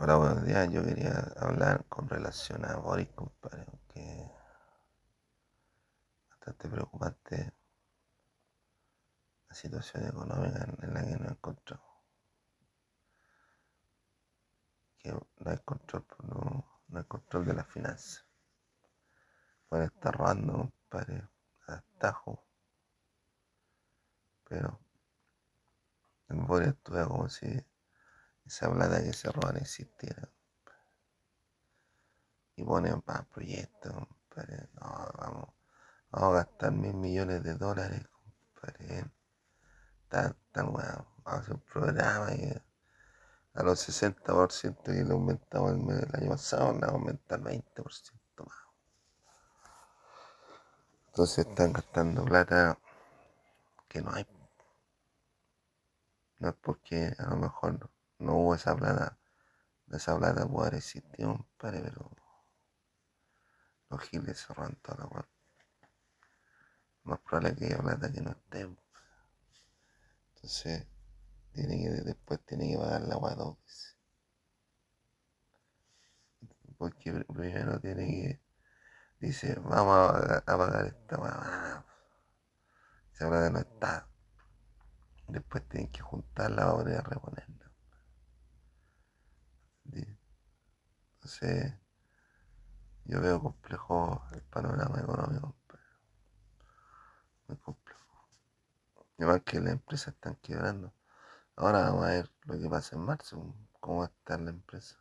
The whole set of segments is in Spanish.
Hola, buenos días. Yo quería hablar con relación a Boris, compadre, que bastante preocupante la situación económica en la que nos encontramos. Que no hay control, no, no hay control de las finanzas. Pueden estar robando, compadre, a tajo. Pero en Boris actúa como si esa plata que se roban existiera. Y ponen más proyectos, compadre. No, vamos, vamos a gastar mil millones de dólares, compadre. Tan, tan bueno. Vamos a hacer un programa y a los 60% que le aumentamos el, el año pasado, le aumentar 20% más. Entonces están gastando plata que no hay. No es porque a lo mejor no hubo esa plata. Esa plata puede haber existido, compadre, pero los giles roban toda la guapa. Más probable que haya plata que no esté. Entonces, tiene que, después tiene que pagar la agua dos veces. Porque primero tiene que, dice, vamos a, pagar esta agua. Esa plata no está. Después tienen que juntarla para poder reponerla. Entonces, yo veo complejo el panorama económico, muy complejo. Igual que las empresas están quebrando. Ahora vamos a ver lo que pasa en marzo, cómo va a estar la empresa.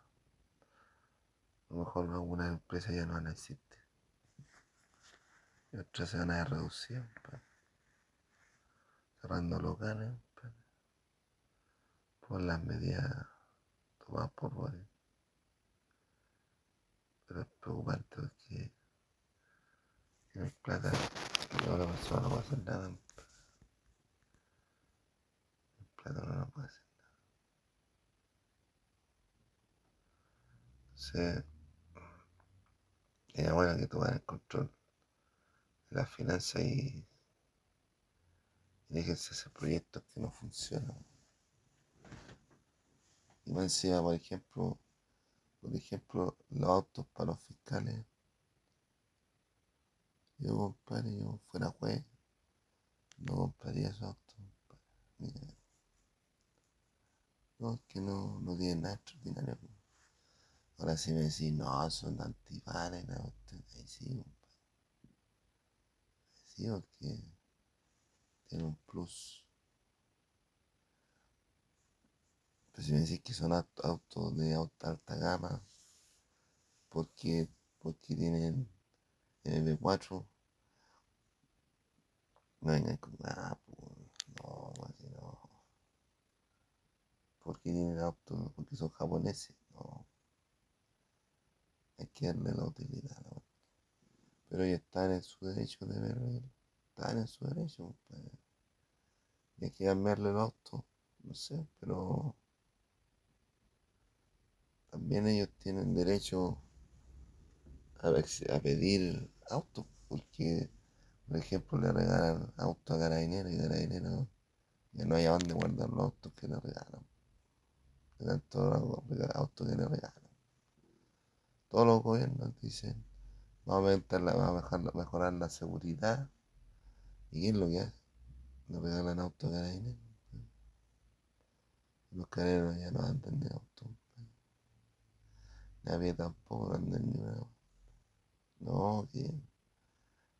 A lo mejor algunas empresas ya no van a existir. Y otras se van a reducir, cerrando locales por las medidas tomadas por Boris. Pero es preocupante porque tienes plata y ahora persona no puede hacer nada. El plata no lo puede hacer nada. Entonces, es bueno que tomen el control de las finanzas y, y déjense hacer proyectos que no funcionan. Y más encima, por ejemplo, por ejemplo, los autos para los fiscales. Yo, compadre, yo fuera juez, no compraría esos autos. Mira. No, es que no, no tienen nada extraordinario. Ahora si me decís, no, son antibalas, no, ahí sí, compadre. Sí, porque tiene un plus. Pero si me decís que son autos de alta gama, porque, porque tienen MB4, no vengan con nada, no, así no. Porque tienen autos, porque son japoneses, no. Hay que darle la utilidad, ¿no? Pero ellos están en su derecho de verlo, están en su derecho, pues. Hay que cambiarle el auto, no sé, pero también ellos tienen derecho a, a pedir autos, porque, por ejemplo, le regalan autos a carabineros y carabineros ya no hay a dónde guardar los autos que le regalan. De tanto autos que le regalan. Todos los gobiernos dicen, vamos a, la, vamos a mejorar la seguridad. ¿Y qué es lo que hace? Le regalan autos a carabineros. Los carabineros ya no andan de autos. Nadie tampoco anda ni una. No, que.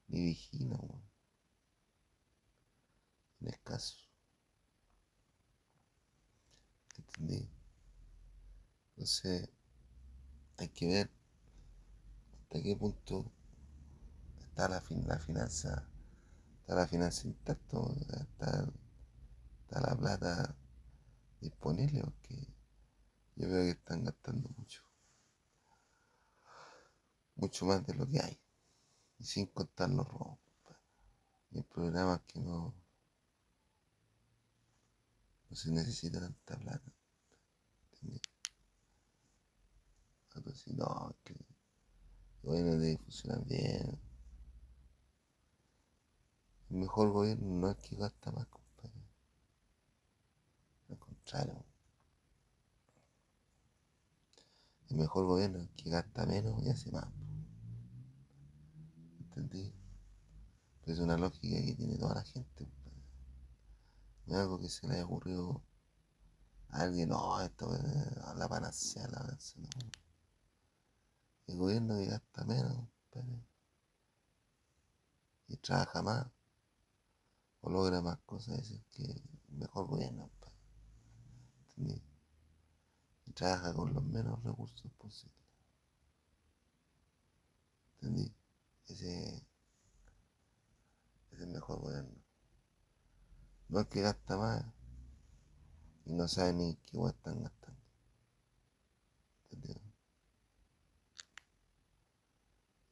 Ni vigina, weón. En escaso. ¿Entendí? Entonces, hay que ver hasta qué punto está la, fin la finanza, está la finanza intacta, está, está la plata disponible, porque yo veo que están gastando mucho mucho más de lo que hay. Y sin contar los robos. Y el problema es que no, no se necesita tanta plata. Entonces, no, que el gobierno debe funcionar bien. El mejor gobierno no es que gasta más, compadre. Al contrario. El mejor gobierno es que gasta menos y hace más. ¿Entendí? Pero es una lógica que tiene toda la gente. No es algo que se le haya ocurrido a alguien, no, esto es la panacea, la panacea. El gobierno que gasta menos, y trabaja más, o logra más cosas, es que mejor gobierno. ¿Entendí? Y trabaja con los menos recursos posibles. ¿Entendí? Ese, es el mejor gobierno. No es que gasta más y no sabe ni qué están gastando. ¿Entendido?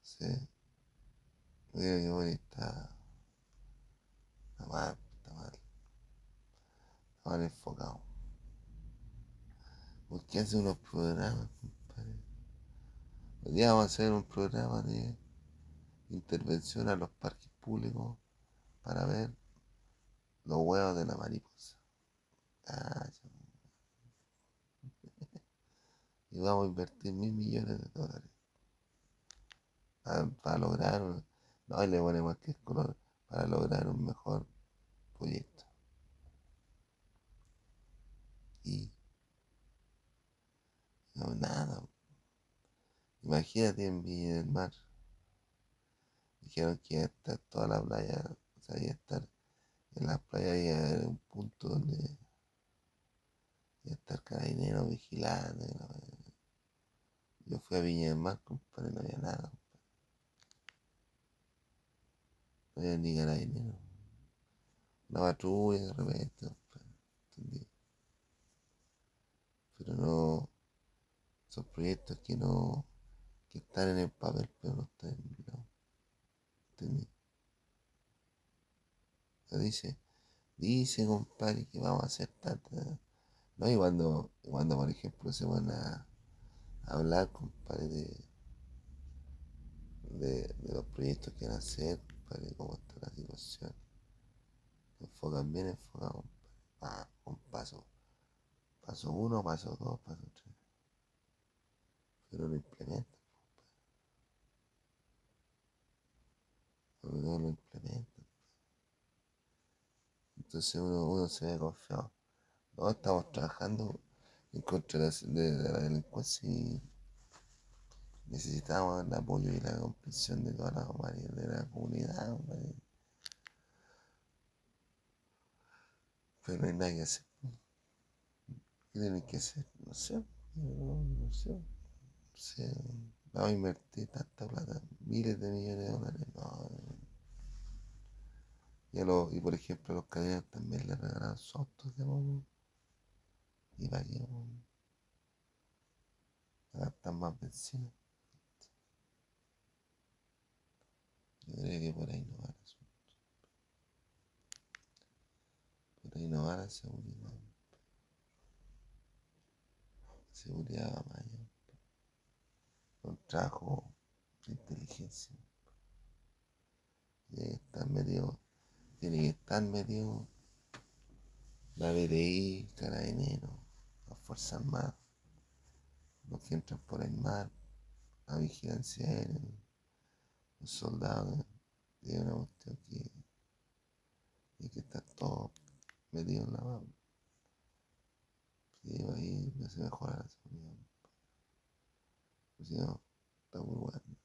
Sí. Mira que bueno está. Está mal, está mal. Está mal enfocado. ¿Por qué hace unos programas, compadre? Hoy día vamos a hacer un programa de intervención a los parques públicos para ver los huevos de la mariposa. Ah, y vamos a invertir mil millones de dólares para, lograr, no, y le ponemos que color, para lograr un mejor proyecto. Y no, nada. Imagínate en Villa del Mar. Dijeron que iba a estar toda la playa, o sea, iba a estar en la playa iba a haber un punto donde iba a estar carabinero vigilando. Yo fui a Viña del Mar, compadre, no había nada. No había ni carabinero. Una patrulla de repente, compadre. Pero no, son proyectos que no, que están en el papel, pero no están en el lado. ¿Entendí? Dice, dice, compadre, que vamos a hacer tanta. No, y cuando, cuando por ejemplo, se van a, hablar, compadre, de, de, los proyectos que van a hacer, compadre, cómo está la situación. Enfocan bien enfocados, compadre. Un paso. Paso uno, paso dos, paso tres. Pero lo implementan, compadre. No lo implementan. Entonces uno, uno se ve confiado. No, estamos trabajando en contra de la, delincuencia y necesitamos el apoyo y la comprensión de toda la, de la comunidad. Pero no hay nada que hacer. ¿Qué tienen que hacer? No sé. No, sé. No sé. Vamos a invertir tanta plata, miles de millones de dólares. No, y, y por ejemplo a los cadenas también les regalan sus autos de modo y para que gastan más benzina. Yo creo que por ahí no va el asunto. Por ahí no va seguridad. seguridad va mayor. Un trabajo de inteligencia. Y están medio tiene que estar medio la BDI, carabinero, las fuerzas armadas, los que entran por el mar, la vigilancia aérea, los soldados, y una cuestión que hay que estar todo metido en la mano. Si ahí no se mejora la seguridad. Pues si no, está muy bueno.